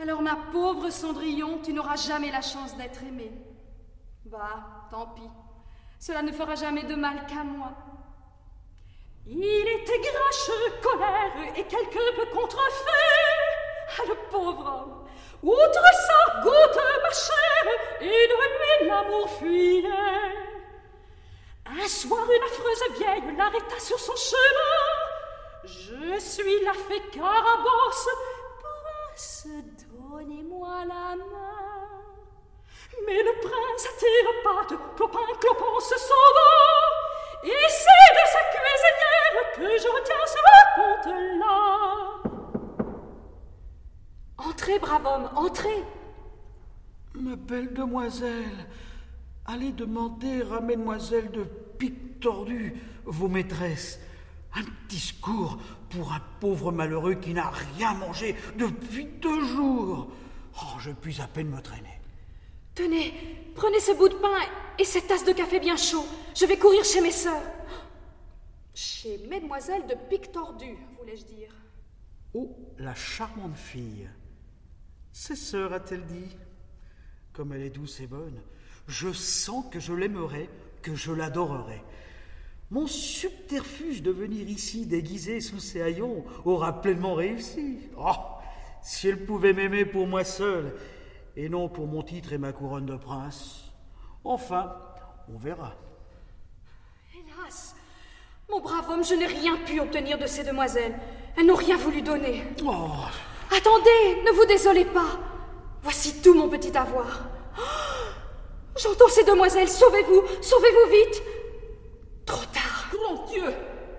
Alors, ma pauvre Cendrillon, tu n'auras jamais la chance d'être aimée. Bah, tant pis. Cela ne fera jamais de mal qu'à moi. Il était grincheux, colère et quelque peu contrefait. Ah, le pauvre homme. Outre ça, goûte ma chère, et de lui l'amour fuyait. Un soir, une affreuse vieille l'arrêta sur son chemin. Je suis la fée Carabosse, prince, donnez-moi la main. Mais le prince attire pattes, clopin, clopin se sauva. Et c'est de sa cuisinière que je retiens ce conte-là. Entrez, brave homme, entrez. Ma belle demoiselle, allez demander à mesdemoiselles de pique tordu, vos maîtresses, un petit secours pour un pauvre malheureux qui n'a rien mangé depuis deux jours. Oh, je puis à peine me traîner. Tenez, prenez ce bout de pain et cette tasse de café bien chaud. Je vais courir chez mes sœurs. Chez mesdemoiselles de pique tordu, voulais-je dire. Oh, la charmante fille. Ses sœurs, a-t-elle dit Comme elle est douce et bonne, je sens que je l'aimerai, que je l'adorerai. Mon subterfuge de venir ici déguisé sous ses haillons aura pleinement réussi. Oh, si elle pouvait m'aimer pour moi seul, et non pour mon titre et ma couronne de prince. Enfin, on verra. Hélas, mon brave homme, je n'ai rien pu obtenir de ces demoiselles. Elles n'ont rien voulu donner. Oh, Attendez, ne vous désolez pas. Voici tout mon petit avoir. Oh, J'entends ces demoiselles, sauvez-vous, sauvez-vous vite. Trop tard. Grand Dieu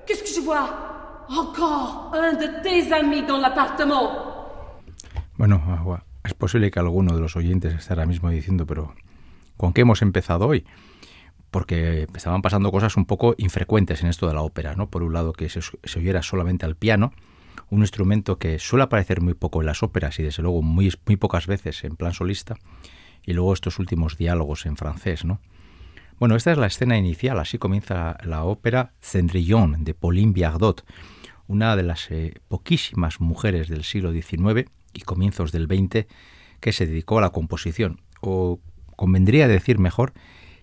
Qu'est-ce que je vois Encore un de tes amis dans l'appartement. Bueno, agua. Es posible que alguno de los oyentes esté ahora mismo diciendo, pero ¿con qué hemos empezado hoy? Porque estaban pasando cosas un poco infrecuentes en esto de la ópera, ¿no? Por un lado, que se, se oyera solamente al piano, un instrumento que suele aparecer muy poco en las óperas y desde luego muy, muy pocas veces en plan solista, y luego estos últimos diálogos en francés, ¿no? Bueno, esta es la escena inicial, así comienza la ópera Cendrillon de Pauline Biardot, una de las eh, poquísimas mujeres del siglo XIX y comienzos del XX que se dedicó a la composición, o convendría decir mejor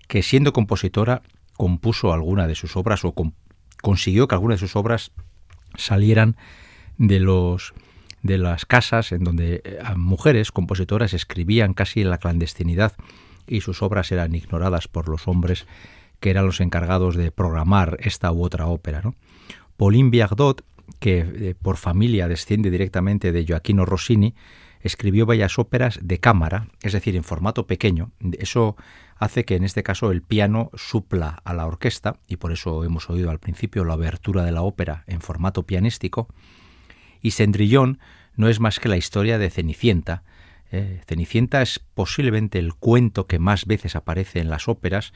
que siendo compositora compuso alguna de sus obras o consiguió que alguna de sus obras salieran de las casas en donde eh, mujeres compositoras escribían casi en la clandestinidad y sus obras eran ignoradas por los hombres que eran los encargados de programar esta u otra ópera. ¿no? Pauline Biardot, que eh, por familia desciende directamente de Gioacchino Rossini, escribió bellas óperas de cámara, es decir, en formato pequeño. Eso hace que en este caso el piano supla a la orquesta, y por eso hemos oído al principio la abertura de la ópera en formato pianístico. Y Cendrillon no es más que la historia de Cenicienta, eh, Cenicienta es posiblemente el cuento que más veces aparece en las óperas.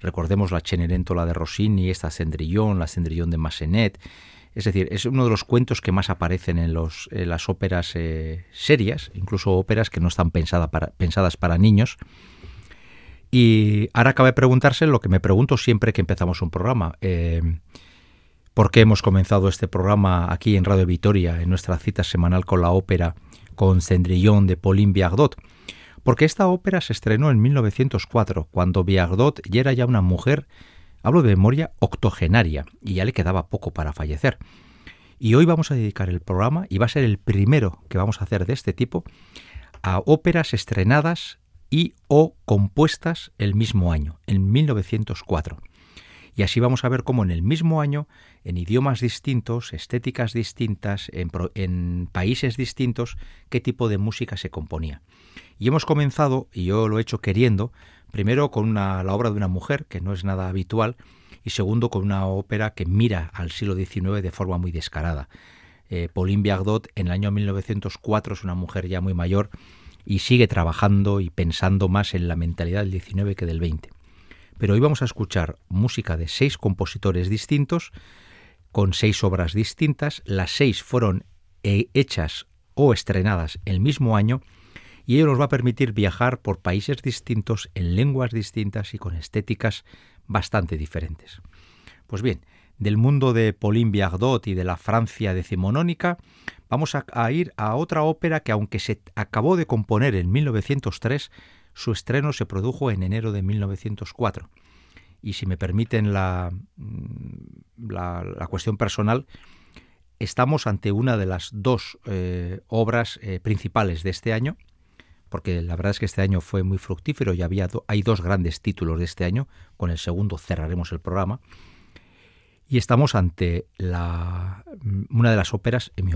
Recordemos la Cenerentola de Rossini, esta Cendrillon, la Cendrillon de Massenet. Es decir, es uno de los cuentos que más aparecen en, las óperas eh, serias, incluso óperas que no están pensadas para niños. Y ahora cabe preguntarse lo que me pregunto siempre que empezamos un programa. Eh, ¿Por qué hemos comenzado este programa aquí en Radio Vitoria, en nuestra cita semanal con la ópera con Cendrillon de Pauline Biardot? Porque esta ópera se estrenó en 1904, cuando Biardot ya era ya una mujer, hablo de memoria, octogenaria, y ya le quedaba poco para fallecer. Y hoy vamos a dedicar el programa, y va a ser el primero que vamos a hacer de este tipo, a óperas estrenadas y o compuestas el mismo año, en 1904. Y así vamos a ver cómo en el mismo año, en idiomas distintos, estéticas distintas, en, países distintos, qué tipo de música se componía. Y hemos comenzado, y yo lo he hecho queriendo, primero con una, la obra de una mujer, que no es nada habitual, y segundo con una ópera que mira al siglo XIX de forma muy descarada. Eh, Pauline Biardot en el año 1904 es una mujer ya muy mayor y sigue trabajando y pensando más en la mentalidad del 19 que del 20. Pero hoy vamos a escuchar música de seis compositores distintos, con seis obras distintas. Las seis fueron eh, hechas o estrenadas el mismo año y ello nos va a permitir viajar por países distintos, en lenguas distintas y con estéticas bastante diferentes. Pues bien, del mundo de Pauline Biardot y de la Francia decimonónica, vamos a, ir a otra ópera que aunque se acabó de componer en 1903, su estreno se produjo en enero de 1904. Y si me permiten la, mm, la, cuestión personal, estamos ante una de las dos eh, obras eh, principales de este año, porque la verdad es que este año fue muy fructífero y había hay dos grandes títulos de este año, con el segundo cerraremos el programa. Y estamos ante la, una de las óperas, en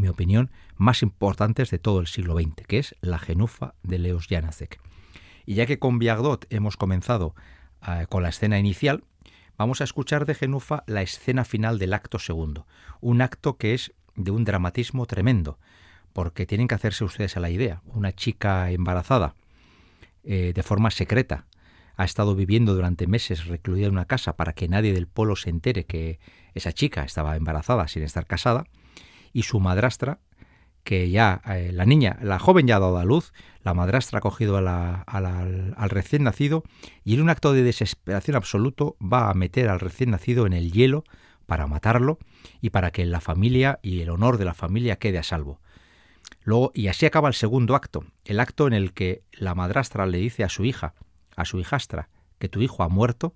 mi, opinión, más importantes de todo el siglo XX, que es La Genufa de Leos Janácek. Y ya que con Viagdot hemos comenzado con la escena inicial, vamos a escuchar de Genufa la escena final del acto segundo, un acto que es de un dramatismo tremendo, porque tienen que hacerse ustedes a la idea. Una chica embarazada, eh, de forma secreta, ha estado viviendo durante meses recluida en una casa para que nadie del pueblo se entere que esa chica estaba embarazada sin estar casada, y su madrastra, que ya eh, la niña, la joven ya ha dado a luz, la madrastra ha cogido al recién nacido y en un acto de desesperación absoluto va a meter al recién nacido en el hielo para matarlo y para que la familia y el honor de la familia quede a salvo. Luego, y así acaba el segundo acto, el acto en el que la madrastra le dice a su hija, a su hijastra que tu hijo ha muerto,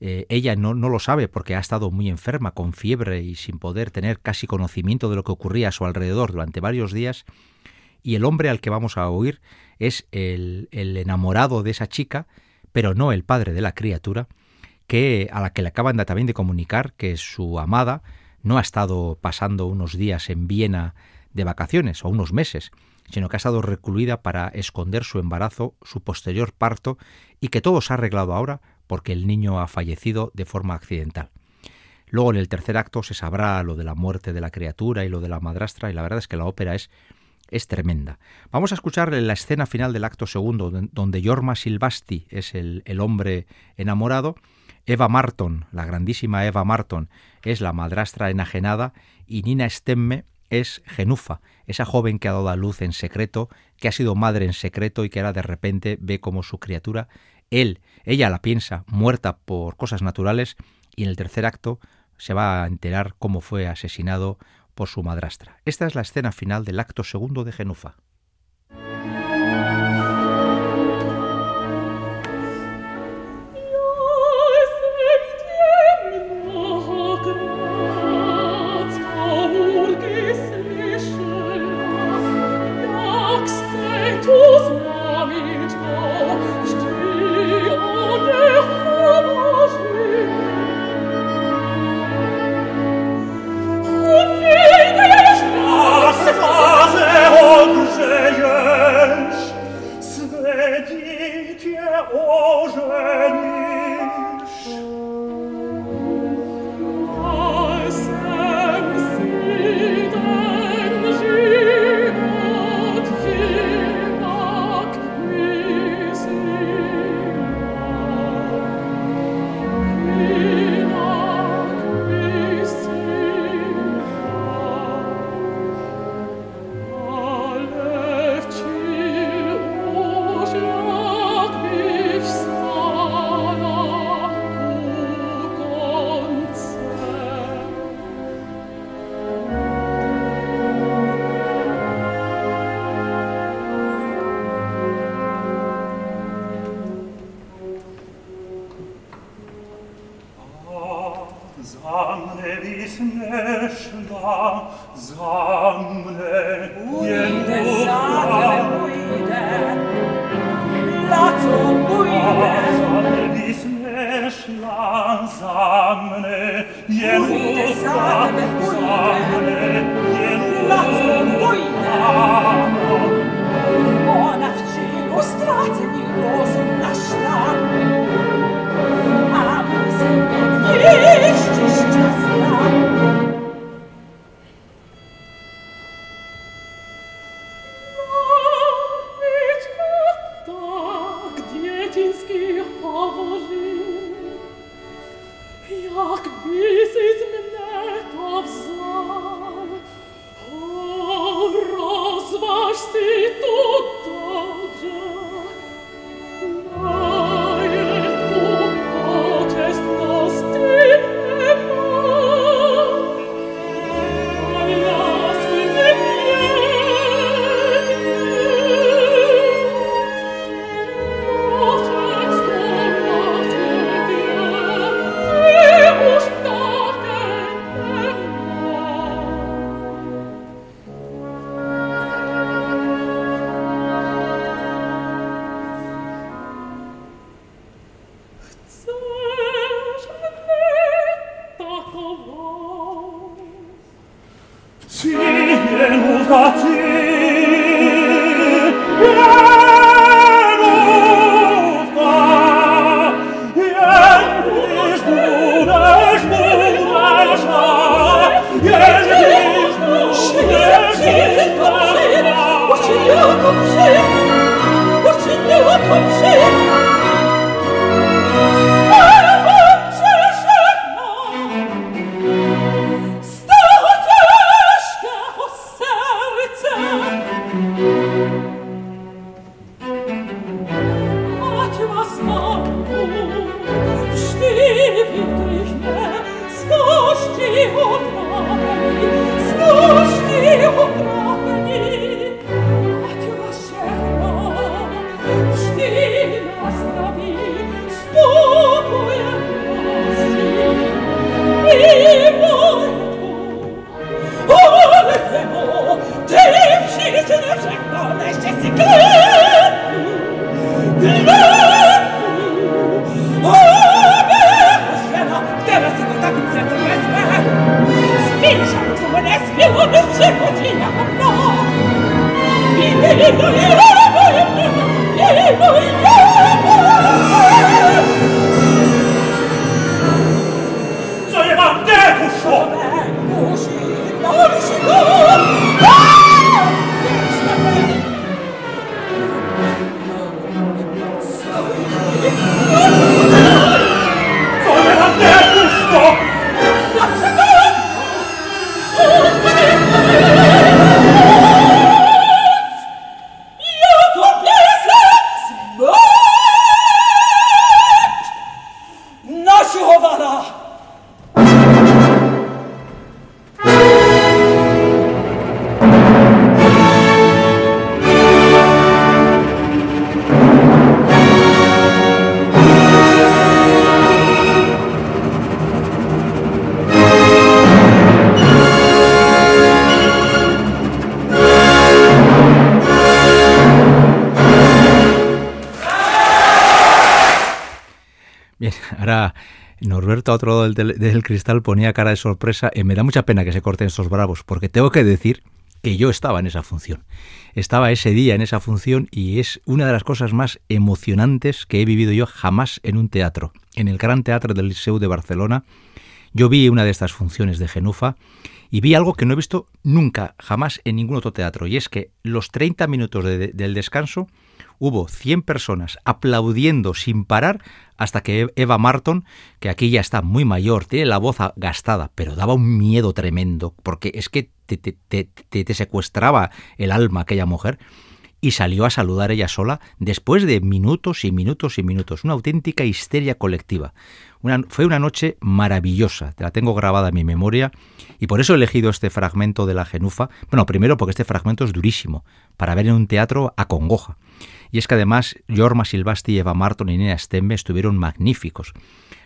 eh, ella no, no, lo sabe porque ha estado muy enferma, con fiebre y sin poder tener casi conocimiento de lo que ocurría a su alrededor durante varios días, y el hombre al que vamos a oír es el, el enamorado de esa chica, pero no el padre de la criatura, que a la que le acaban de, también de comunicar que su amada no ha estado pasando unos días en Viena de vacaciones o unos meses, sino que ha estado recluida para esconder su embarazo, su posterior parto, y que todo se ha arreglado ahora porque el niño ha fallecido de forma accidental. Luego en el tercer acto se sabrá lo de la muerte de la criatura y lo de la madrastra, y la verdad es que la ópera es, es tremenda. Vamos a escuchar la escena final del acto segundo, donde Jorma Silvasti es el, el hombre enamorado, Eva Marton, la grandísima Eva Marton, es la madrastra enajenada, y Nina Stemme es Genufa, esa joven que ha dado a luz en secreto, que ha sido madre en secreto y que ahora de repente ve como su criatura, él, ella la piensa muerta por cosas naturales y en el tercer acto se va a enterar cómo fue asesinado por su madrastra. Esta es la escena final del acto segundo de Genufa. Lado del, cristal, ponía cara de sorpresa y me da mucha pena que se corten estos bravos, porque tengo que decir que yo estaba en esa función. Estaba ese día en esa función y es una de las cosas más emocionantes que he vivido yo jamás en un teatro. En el Gran Teatro del Liceu de Barcelona, yo vi una de estas funciones de Genufa y vi algo que no he visto nunca, jamás en ningún otro teatro, y es que los 30 minutos del descanso hubo 100 personas aplaudiendo sin parar hasta que Eva Marton, que aquí ya está muy mayor, tiene la voz gastada, pero daba un miedo tremendo, porque es que te, te, secuestraba el alma aquella mujer, y salió a saludar ella sola después de minutos y minutos y minutos, una auténtica histeria colectiva. Fue una noche maravillosa, te la tengo grabada en mi memoria y por eso he elegido este fragmento de la genufa. Bueno, primero porque este fragmento es durísimo, para ver en un teatro a congoja. Y es que además Jorma Silvasti, Eva Marton y Nina Stembe estuvieron magníficos.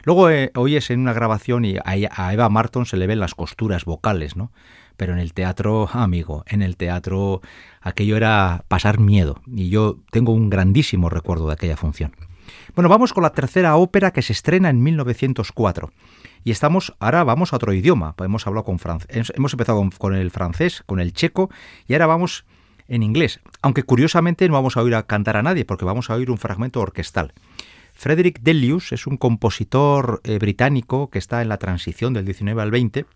Luego eh, oyes en una grabación y a, Eva Marton se le ven las costuras vocales, ¿no? Pero en el teatro, amigo, en el teatro aquello era pasar miedo. Y yo tengo un grandísimo recuerdo de aquella función. Bueno, vamos con la tercera ópera que se estrena en 1904. Y estamos, ahora vamos a otro idioma. Hemos hablado con hemos empezado con el francés, con el checo, y ahora vamos en inglés, aunque curiosamente no vamos a oír a cantar a nadie porque vamos a oír un fragmento orquestal. Frederick Delius es un compositor eh, británico que está en la transición del 19 al 20,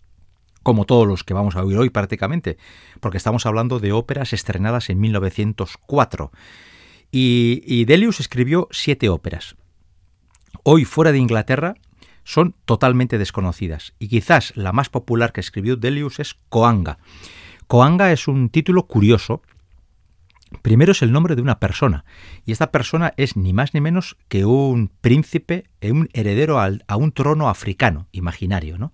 como todos los que vamos a oír hoy prácticamente, porque estamos hablando de óperas estrenadas en 1904. Y, Delius escribió siete óperas. Hoy fuera de Inglaterra son totalmente desconocidas, y quizás la más popular que escribió Delius es Coanga. Coanga es un título curioso Primero es el nombre de una persona, y esta persona es ni más ni menos que un príncipe, un heredero a un trono africano, imaginario, ¿no?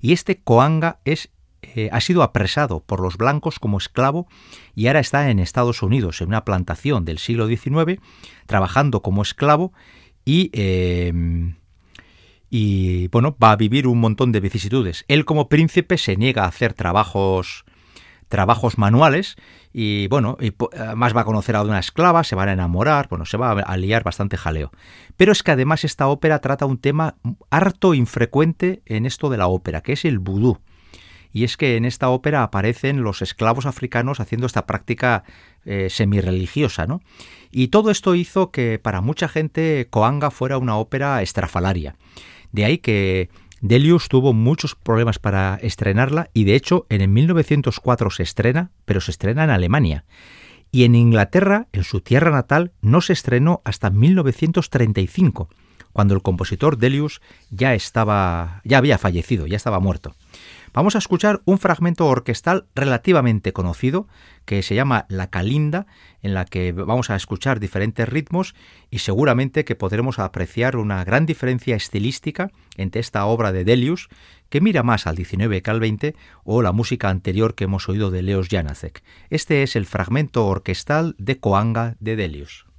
Y este Coanga es, eh, ha sido apresado por los blancos como esclavo y ahora está en Estados Unidos, en una plantación del siglo XIX, trabajando como esclavo y... Em, y bueno, va a vivir un montón de vicisitudes. Él como príncipe se niega a hacer trabajos trabajos manuales y bueno, y además va a conocer a una esclava, se van a enamorar, bueno, se va a liar bastante jaleo. Pero es que además esta ópera trata un tema harto infrecuente en esto de la ópera, que es el vudú. Y es que en esta ópera aparecen los esclavos africanos haciendo esta práctica eh, semi-religiosa, ¿no? Y todo esto hizo que para mucha gente Coanga fuera una ópera estrafalaria. De ahí que Delius tuvo muchos problemas para estrenarla y de hecho en el 1904 se estrena, pero se estrena en Alemania. Y en Inglaterra, en su tierra natal, no se estrenó hasta 1935 cuando el compositor Delius ya estaba ya había fallecido, ya estaba muerto. Vamos a escuchar un fragmento orquestal relativamente conocido que se llama La Calinda, en la que vamos a escuchar diferentes ritmos y seguramente que podremos apreciar una gran diferencia estilística entre esta obra de Delius, que mira más al 19 que al 20, o la música anterior que hemos oído de Leos Janacek. Este es el fragmento orquestal de Coanga de Delius.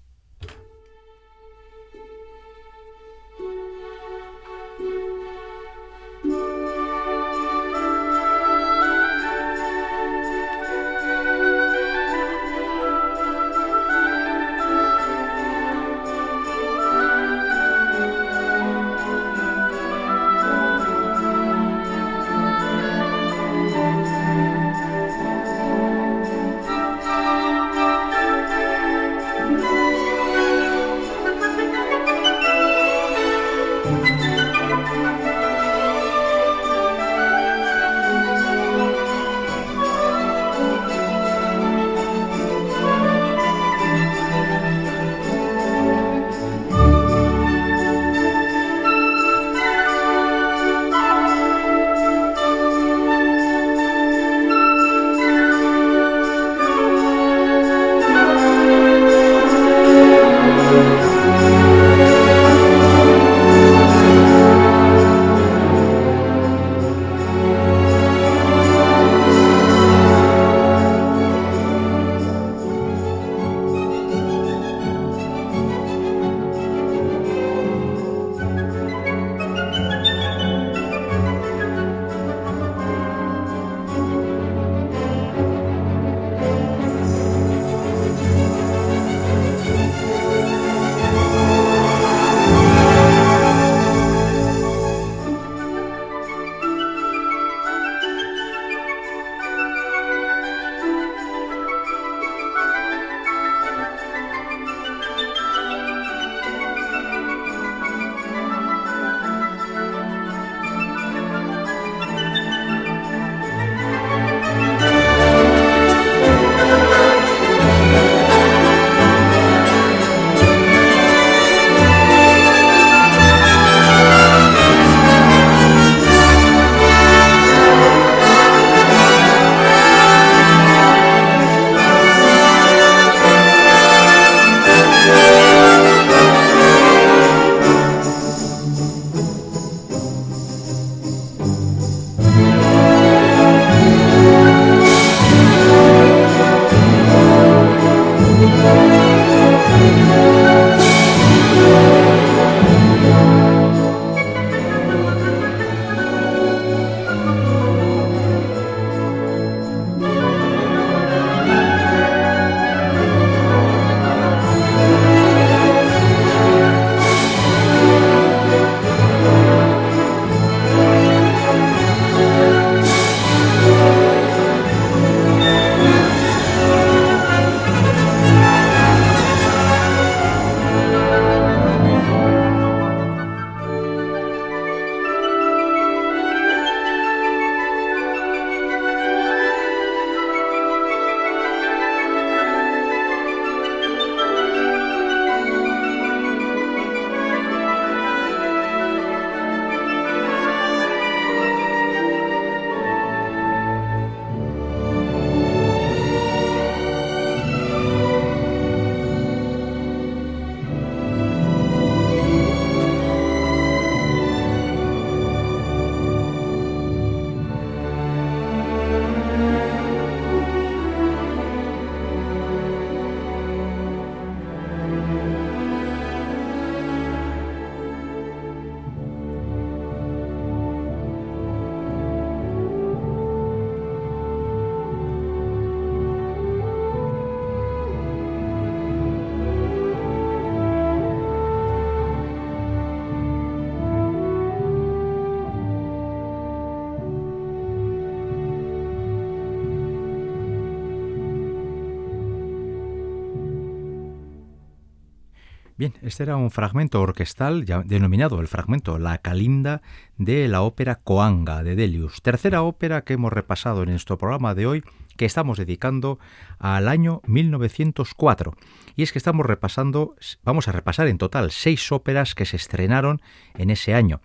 Este era un fragmento orquestal denominado el fragmento La Calinda de la ópera Coanga de Delius, tercera ópera que hemos repasado en nuestro programa de hoy que estamos dedicando al año 1904. Y es que estamos repasando, vamos a repasar en total seis óperas que se estrenaron en ese año.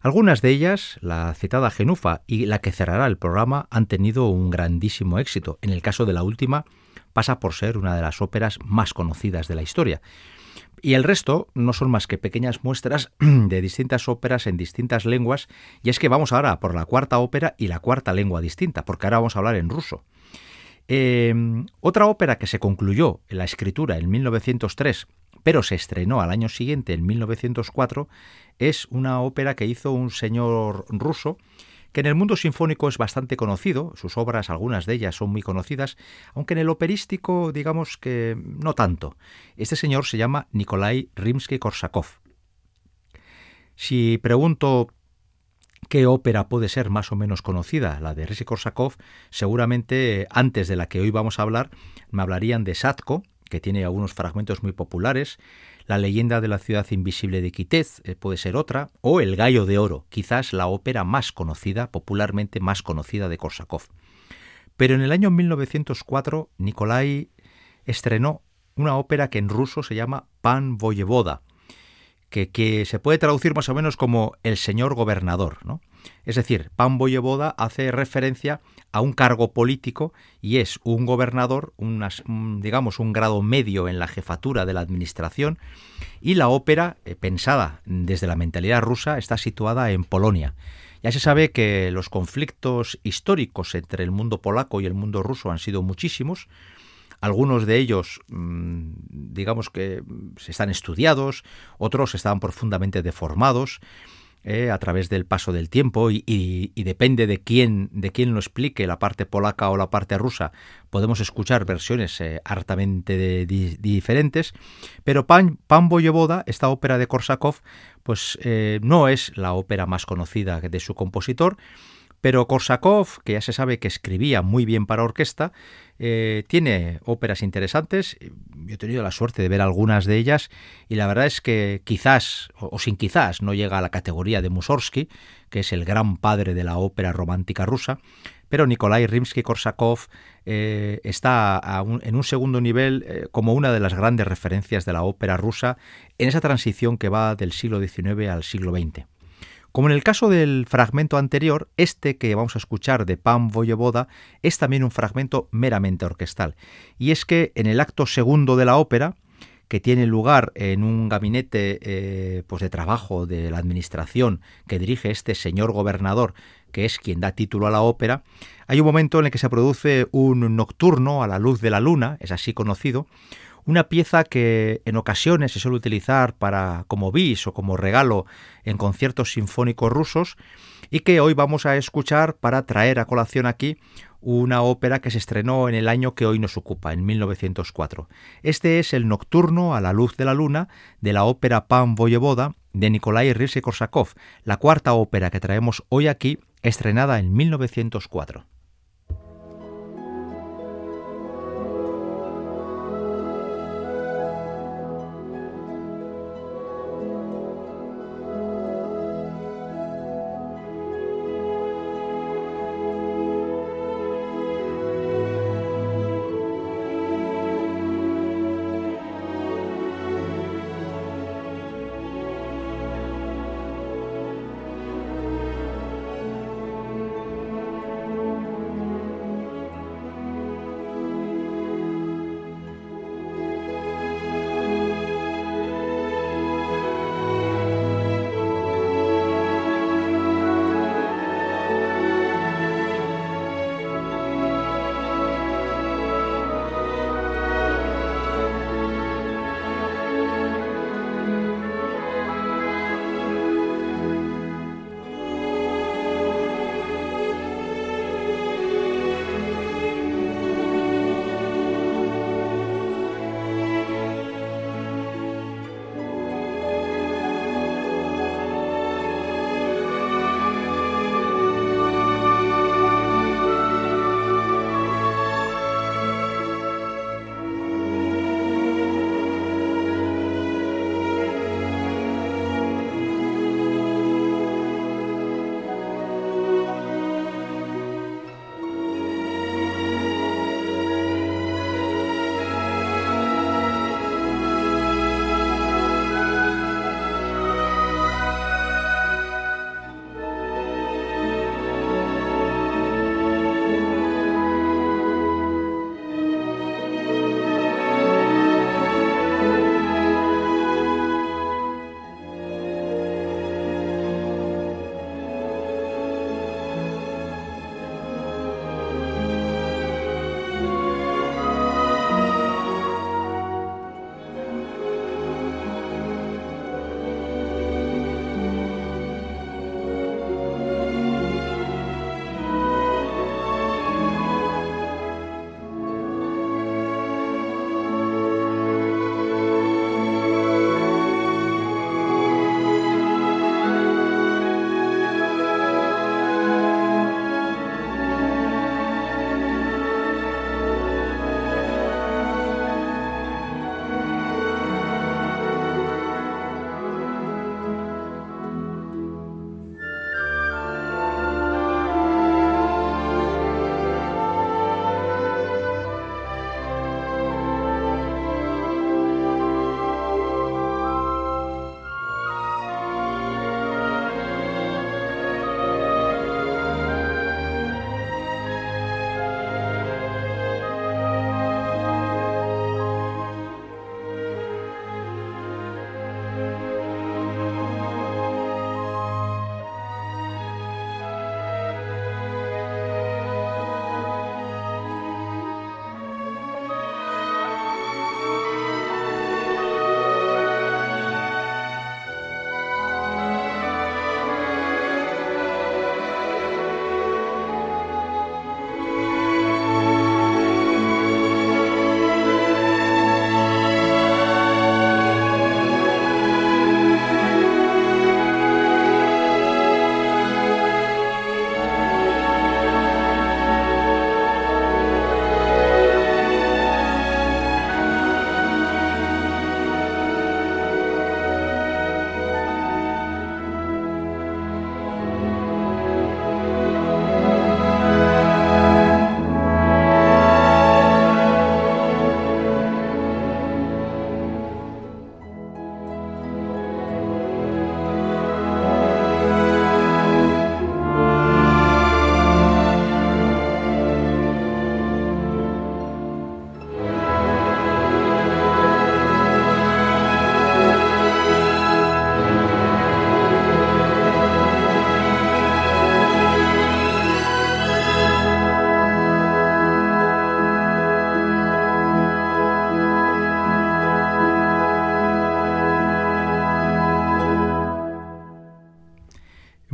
Algunas de ellas, la citada Genufa y la que cerrará el programa, han tenido un grandísimo éxito. En el caso de la última, pasa por ser una de las óperas más conocidas de la historia. Y el resto no son más que pequeñas muestras de distintas óperas en distintas lenguas, y es que vamos ahora por la cuarta ópera y la cuarta lengua distinta, porque ahora vamos a hablar en ruso. Em, otra ópera que se concluyó en la escritura en 1903, pero se estrenó al año siguiente, en 1904, es una ópera que hizo un señor ruso que en el mundo sinfónico es bastante conocido, sus obras, algunas de ellas son muy conocidas, aunque en el operístico digamos que no tanto. Este señor se llama Nikolai Rimsky-Korsakov. Si pregunto qué ópera puede ser más o menos conocida, la de Rimsky-Korsakov, seguramente antes de la que hoy vamos a hablar me hablarían de Satko, que tiene algunos fragmentos muy populares, la leyenda de la ciudad invisible de Quitez eh, puede ser otra, o El gallo de oro, quizás la ópera más conocida, popularmente más conocida de Korsakov. Pero en el año 1904 Nikolai estrenó una ópera que en ruso se llama Pan Voyevoda, que, que, se puede traducir más o menos como el señor gobernador. ¿no? Es decir, Pan hace referencia a un cargo político y es un gobernador, digamos un grado medio en la jefatura de la administración y la ópera, eh, pensada desde la mentalidad rusa, está situada en Polonia. Ya se sabe que los conflictos históricos entre el mundo polaco y el mundo ruso han sido muchísimos. Algunos de ellos, mm, digamos que están estudiados, otros están profundamente deformados. Eh, a través del paso del tiempo y, depende de quién, de quién lo explique, la parte polaca o la parte rusa, podemos escuchar versiones eh, hartamente diferentes, pero Pan, Pan esta ópera de Korsakov, pues eh, no es la ópera más conocida de su compositor, pero Korsakov, que ya se sabe que escribía muy bien para orquesta, eh, tiene óperas interesantes. Yo he tenido la suerte de ver algunas de ellas y la verdad es que quizás, o, sin quizás, no llega a la categoría de Mussorgsky, que es el gran padre de la ópera romántica rusa, pero Nikolai Rimsky-Korsakov eh, está en un segundo nivel eh, como una de las grandes referencias de la ópera rusa en esa transición que va del siglo XIX al siglo XX. Como en el caso del fragmento anterior, este que vamos a escuchar de Pan Voyevoda es también un fragmento meramente orquestal. Y es que en el acto segundo de la ópera, que tiene lugar en un gabinete eh, pues de trabajo de la administración que dirige este señor gobernador, que es quien da título a la ópera, hay un momento en el que se produce un nocturno a la luz de la luna, es así conocido, una pieza que en ocasiones se suele utilizar para como bis o como regalo en conciertos sinfónicos rusos y que hoy vamos a escuchar para traer a colación aquí una ópera que se estrenó en el año que hoy nos ocupa, en 1904. Este es el Nocturno a la luz de la luna de la ópera Pan Voyevoda de Nikolai Rizzi-Korsakov, la cuarta ópera que traemos hoy aquí, estrenada en 1904.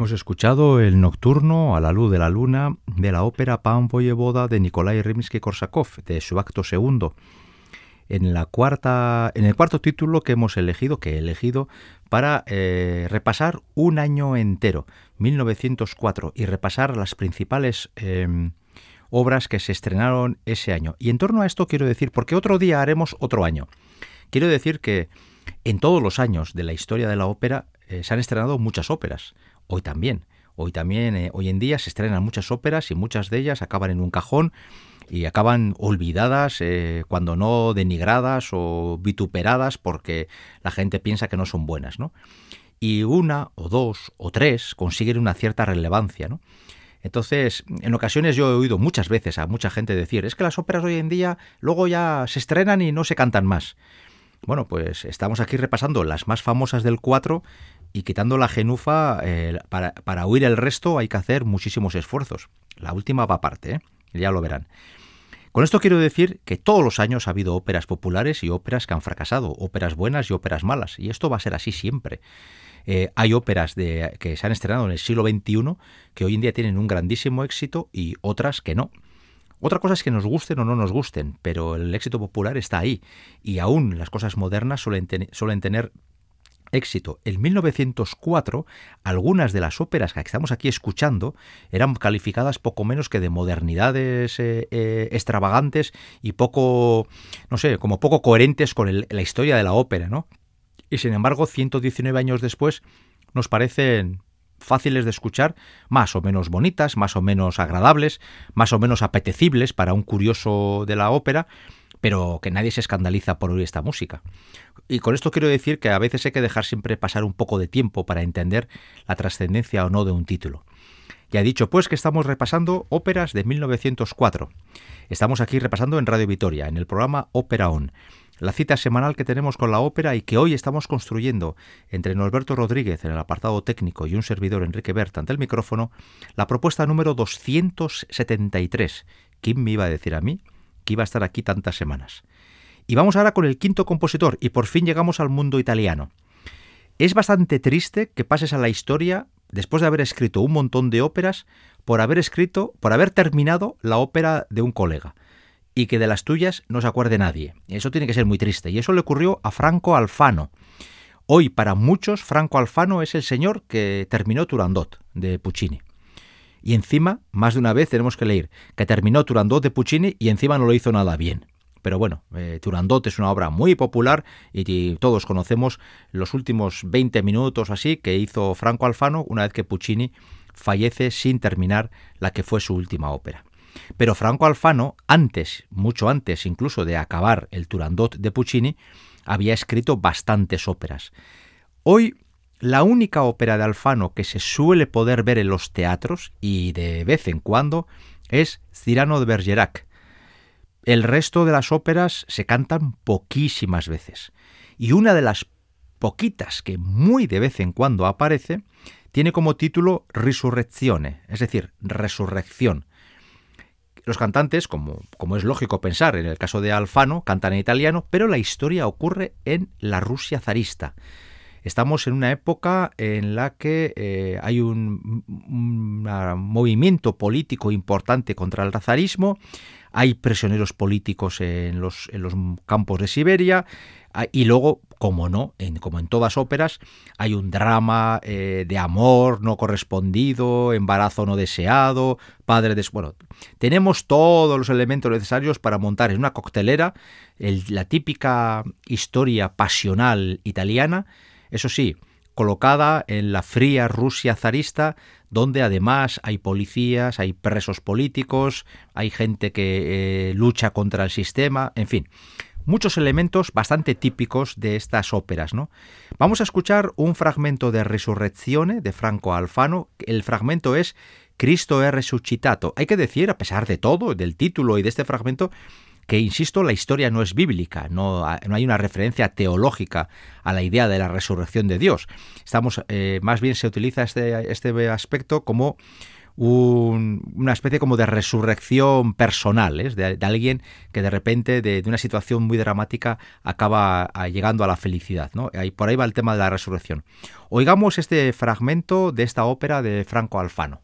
Hemos escuchado el nocturno a la luz de la luna de la ópera Pan Voyevoda de Nikolai Rimsky-Korsakov, de su acto segundo. En, la cuarta, en el cuarto título que hemos elegido, que he elegido, para eh, repasar un año entero, 1904, y repasar las principales em, obras que se estrenaron ese año. Y en torno a esto quiero decir, porque otro día haremos otro año. Quiero decir que en todos los años de la historia de la ópera eh, se han estrenado muchas óperas hoy también. Hoy también, eh, hoy en día se estrenan muchas óperas y muchas de ellas acaban en un cajón y acaban olvidadas, eh, cuando no denigradas o vituperadas porque la gente piensa que no son buenas, ¿no? Y una o dos o tres consiguen una cierta relevancia, ¿no? Entonces, en ocasiones yo he oído muchas veces a mucha gente decir, es que las óperas hoy en día luego ya se estrenan y no se cantan más. Bueno, pues estamos aquí repasando las más famosas del 4 y quitando la genufa, para, para, huir el resto hay que hacer muchísimos esfuerzos. La última va aparte, ¿eh? ya lo verán. Con esto quiero decir que todos los años ha habido óperas populares y óperas que han fracasado, óperas buenas y óperas malas, y esto va a ser así siempre. Eh, hay óperas de, que se han estrenado en el siglo XXI que hoy en día tienen un grandísimo éxito y otras que no. Otra cosa es que nos gusten o no nos gusten, pero el éxito popular está ahí y aún las cosas modernas suelen, suelen tener éxito. En 1904, algunas de las óperas que estamos aquí escuchando eran calificadas poco menos que de modernidades eh, eh, extravagantes y poco, no sé, como poco coherentes con la historia de la ópera, ¿no? Y sin embargo, 119 años después, nos parecen fáciles de escuchar, más o menos bonitas, más o menos agradables, más o menos apetecibles para un curioso de la ópera, pero que nadie se escandaliza por oír esta música. Y con esto quiero decir que a veces hay que dejar siempre pasar un poco de tiempo para entender la trascendencia o no de un título. Ya he dicho pues que estamos repasando óperas de 1904. Estamos aquí repasando en Radio Vitoria, en el programa Ópera On, la cita semanal que tenemos con la ópera y que hoy estamos construyendo entre Norberto Rodríguez en el apartado técnico y un servidor Enrique Bert ante el micrófono, la propuesta número 273. ¿Quién me iba a decir a mí? Que iba a estar aquí tantas semanas. Y vamos ahora con el quinto compositor y por fin llegamos al mundo italiano. Es bastante triste que pases a la historia después de haber escrito un montón de óperas por haber escrito, por haber terminado la ópera de un colega y que de las tuyas no se acuerde nadie. Eso tiene que ser muy triste y eso le ocurrió a Franco Alfano. Hoy para muchos Franco Alfano es el señor que terminó Turandot de Puccini. Y encima, más de una vez tenemos que leer que terminó Turandot de Puccini y encima no lo hizo nada bien. Pero bueno, eh, Turandot es una obra muy popular y, todos conocemos los últimos 20 minutos así que hizo Franco Alfano una vez que Puccini fallece sin terminar la que fue su última ópera. Pero Franco Alfano, antes, mucho antes incluso de acabar el Turandot de Puccini, había escrito bastantes óperas. Hoy la única ópera de Alfano que se suele poder ver en los teatros y de vez en cuando es Cyrano de Bergerac. El resto de las óperas se cantan poquísimas veces. Y una de las poquitas que muy de vez en cuando aparece tiene como título Risurrezione, es decir, resurrección. Los cantantes, como, como, es lógico pensar en el caso de Alfano, cantan en italiano, pero la historia ocurre en la Rusia zarista. Estamos en una época en la que eh, hay un, movimiento político importante contra el razarismo, hay prisioneros políticos en los, campos de Siberia, y luego, como no, en, como en todas óperas, hay un drama eh, de amor no correspondido, embarazo no deseado, padre de... Bueno, tenemos todos los elementos necesarios para montar en una coctelera la típica historia pasional italiana, eso sí, colocada en la fría Rusia zarista, donde además hay policías, hay presos políticos, hay gente que eh, lucha contra el sistema, en fin, muchos elementos bastante típicos de estas óperas, ¿no? Vamos a escuchar un fragmento de Resurrezione de Franco Alfano. El fragmento es Cristo è resucitato. Hay que decir, a pesar de todo, del título y de este fragmento, que, insisto, la historia no es bíblica, no, no, hay una referencia teológica a la idea de la resurrección de Dios. Estamos, eh, más bien se utiliza este, este aspecto como una especie como de resurrección personal, ¿eh? de, alguien que de repente de, una situación muy dramática acaba llegando a la felicidad. ¿no? Por ahí va el tema de la resurrección. Oigamos este fragmento de esta ópera de Franco Alfano.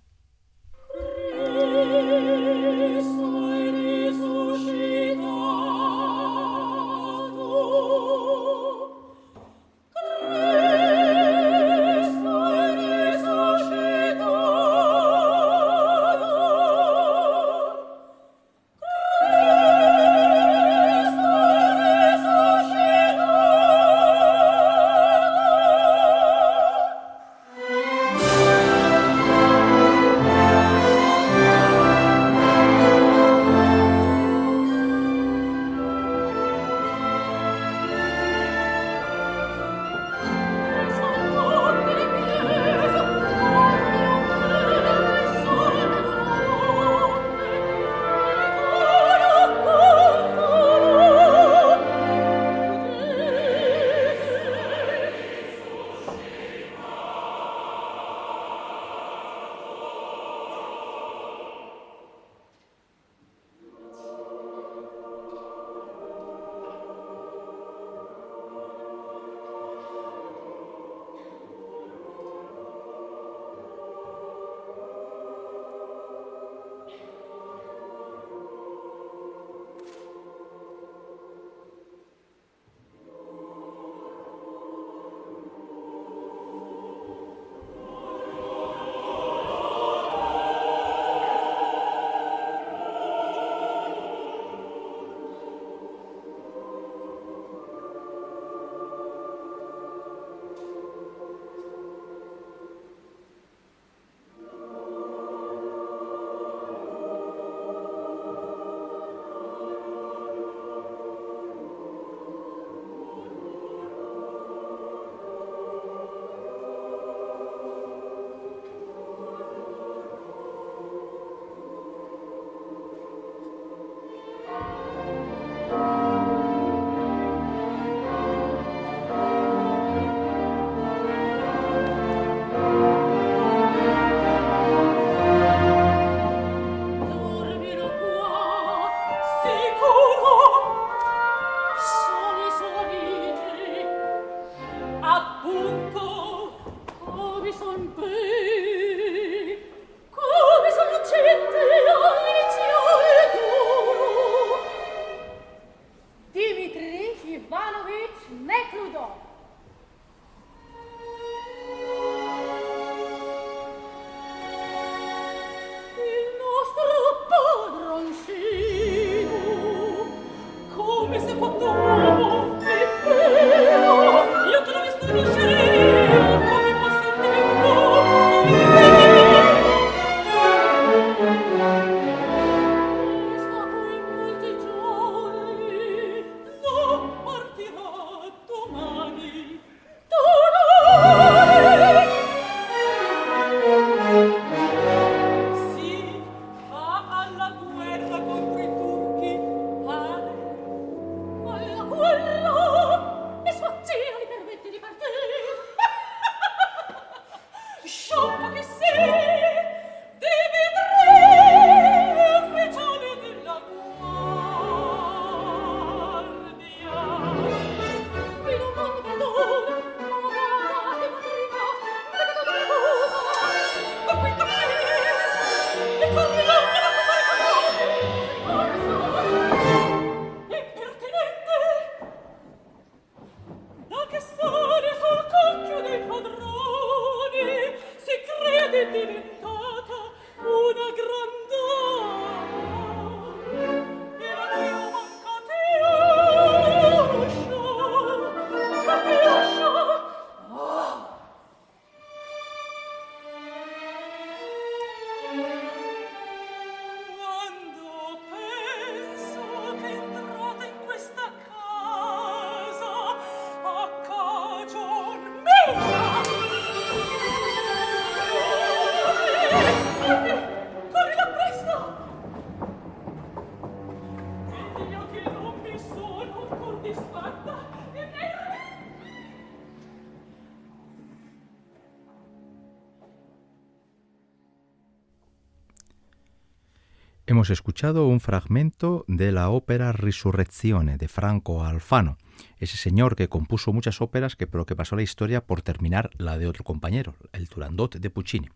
Escuchado un fragmento de la ópera Risurrezione de Franco Alfano, ese señor que compuso muchas óperas que, pero que pasó la historia por terminar la de otro compañero, el Turandot de Puccini.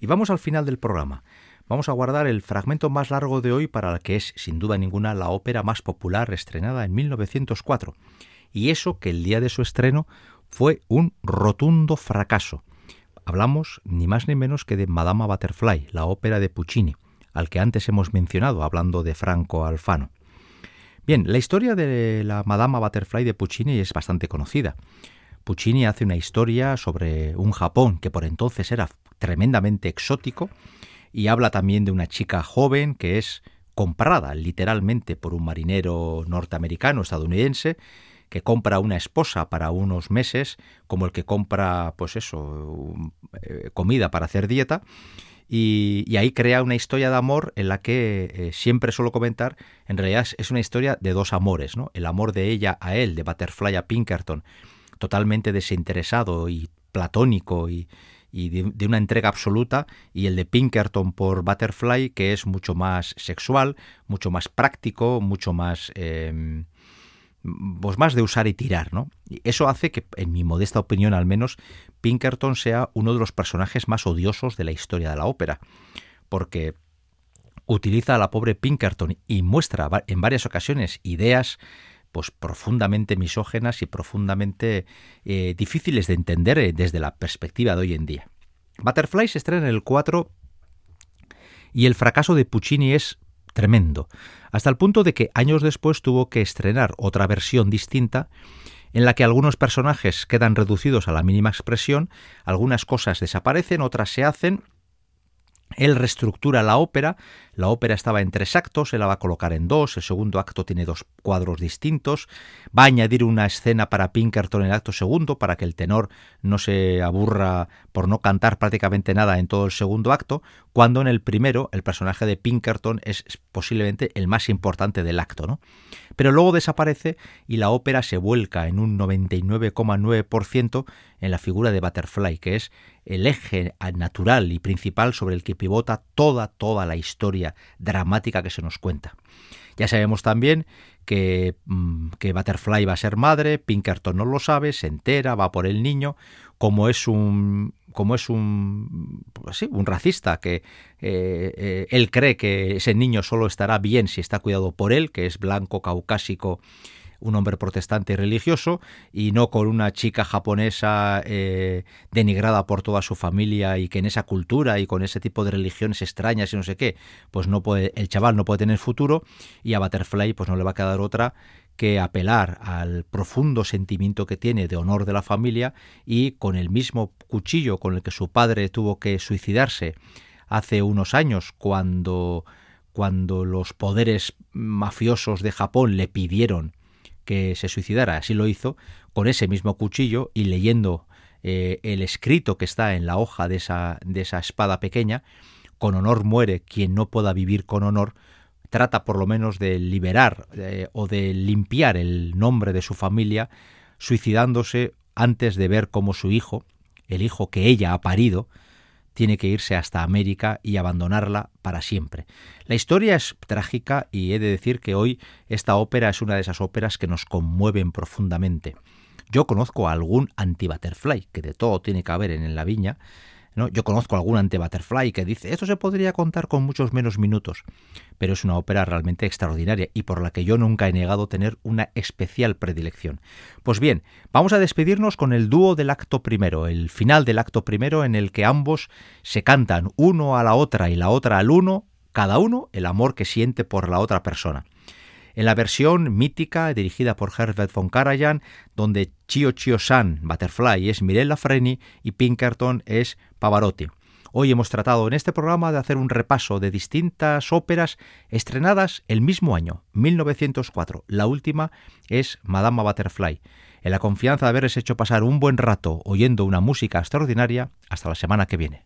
Y vamos al final del programa. Vamos a guardar el fragmento más largo de hoy para la que es, sin duda ninguna, la ópera más popular estrenada en 1904. Y eso que el día de su estreno fue un rotundo fracaso. Hablamos ni más ni menos que de Madama Butterfly, la ópera de Puccini al que antes hemos mencionado, hablando de Franco Alfano. Bien, la historia de la Madama Butterfly de Puccini es bastante conocida. Puccini hace una historia sobre un Japón que por entonces era tremendamente exótico y habla también de una chica joven que es comprada literalmente por un marinero norteamericano estadounidense que compra una esposa para unos meses como el que compra pues eso eh, comida para hacer dieta y, ahí crea una historia de amor en la que eh, siempre suelo comentar, en realidad es una historia de dos amores, ¿no? El amor de ella a él, de Butterfly a Pinkerton, totalmente desinteresado y platónico y, de, una entrega absoluta, y el de Pinkerton por Butterfly, que es mucho más sexual, mucho más práctico, mucho más... Em, pues más de usar y tirar, ¿no? Eso hace que, en mi modesta opinión al menos, Pinkerton sea uno de los personajes más odiosos de la historia de la ópera, porque utiliza a la pobre Pinkerton y muestra en varias ocasiones ideas pues profundamente misógenas y profundamente eh, difíciles de entender eh, desde la perspectiva de hoy en día. Butterfly se estrena en el 4 y el fracaso de Puccini es tremendo, hasta el punto de que años después tuvo que estrenar otra versión distinta en la que algunos personajes quedan reducidos a la mínima expresión, algunas cosas desaparecen, otras se hacen él reestructura la ópera, la ópera estaba en tres actos, él la va a colocar en dos, el segundo acto tiene dos cuadros distintos, va a añadir una escena para Pinkerton en el acto segundo para que el tenor no se aburra por no cantar prácticamente nada en todo el segundo acto, cuando en el primero el personaje de Pinkerton es posiblemente el más importante del acto, ¿no? Pero luego desaparece y la ópera se vuelca en un 99,9% en la figura de Butterfly, que es el eje natural y principal sobre el que pivota toda, toda la historia dramática que se nos cuenta. Ya sabemos también que, mm, que, Butterfly va a ser madre, Pinkerton no lo sabe, se entera, va por el niño, como es un como es un pues un racista que eh, eh, él cree que ese niño solo estará bien si está cuidado por él, que es blanco, caucásico un hombre protestante y religioso y no con una chica japonesa eh, denigrada por toda su familia y que en esa cultura y con ese tipo de religiones extrañas y no sé qué, pues no puede, el chaval no puede tener futuro y a Butterfly pues no le va a quedar otra que apelar al profundo sentimiento que tiene de honor de la familia y con el mismo cuchillo con el que su padre tuvo que suicidarse hace unos años cuando cuando los poderes mafiosos de Japón le pidieron que se suicidara. Así lo hizo con ese mismo cuchillo y leyendo eh, el escrito que está en la hoja de esa, de esa espada pequeña, con honor muere quien no pueda vivir con honor, trata por lo menos de liberar eh, o de limpiar el nombre de su familia, suicidándose antes de ver cómo su hijo, el hijo que ella ha parido, tiene que irse hasta América y abandonarla para siempre. La historia es trágica y he de decir que hoy esta ópera es una de esas óperas que nos conmueven profundamente. Yo conozco a algún anti-butterfly, que de todo tiene que haber en la viña, yo conozco algún ante Butterfly que dice, esto se podría contar con muchos menos minutos, pero es una ópera realmente extraordinaria y por la que yo nunca he negado tener una especial predilección. Pues bien, vamos a despedirnos con el dúo del acto primero, el final del acto primero en el que ambos se cantan uno a la otra y la otra al uno, cada uno el amor que siente por la otra persona en la versión mítica dirigida por Herbert von Karajan, donde Chio Chio San, Butterfly, es Mirella Freni y Pinkerton es Pavarotti. Hoy hemos tratado en este programa de hacer un repaso de distintas óperas estrenadas el mismo año, 1904. La última es Madama Butterfly. En la confianza de haberles hecho pasar un buen rato oyendo una música extraordinaria, hasta la semana que viene.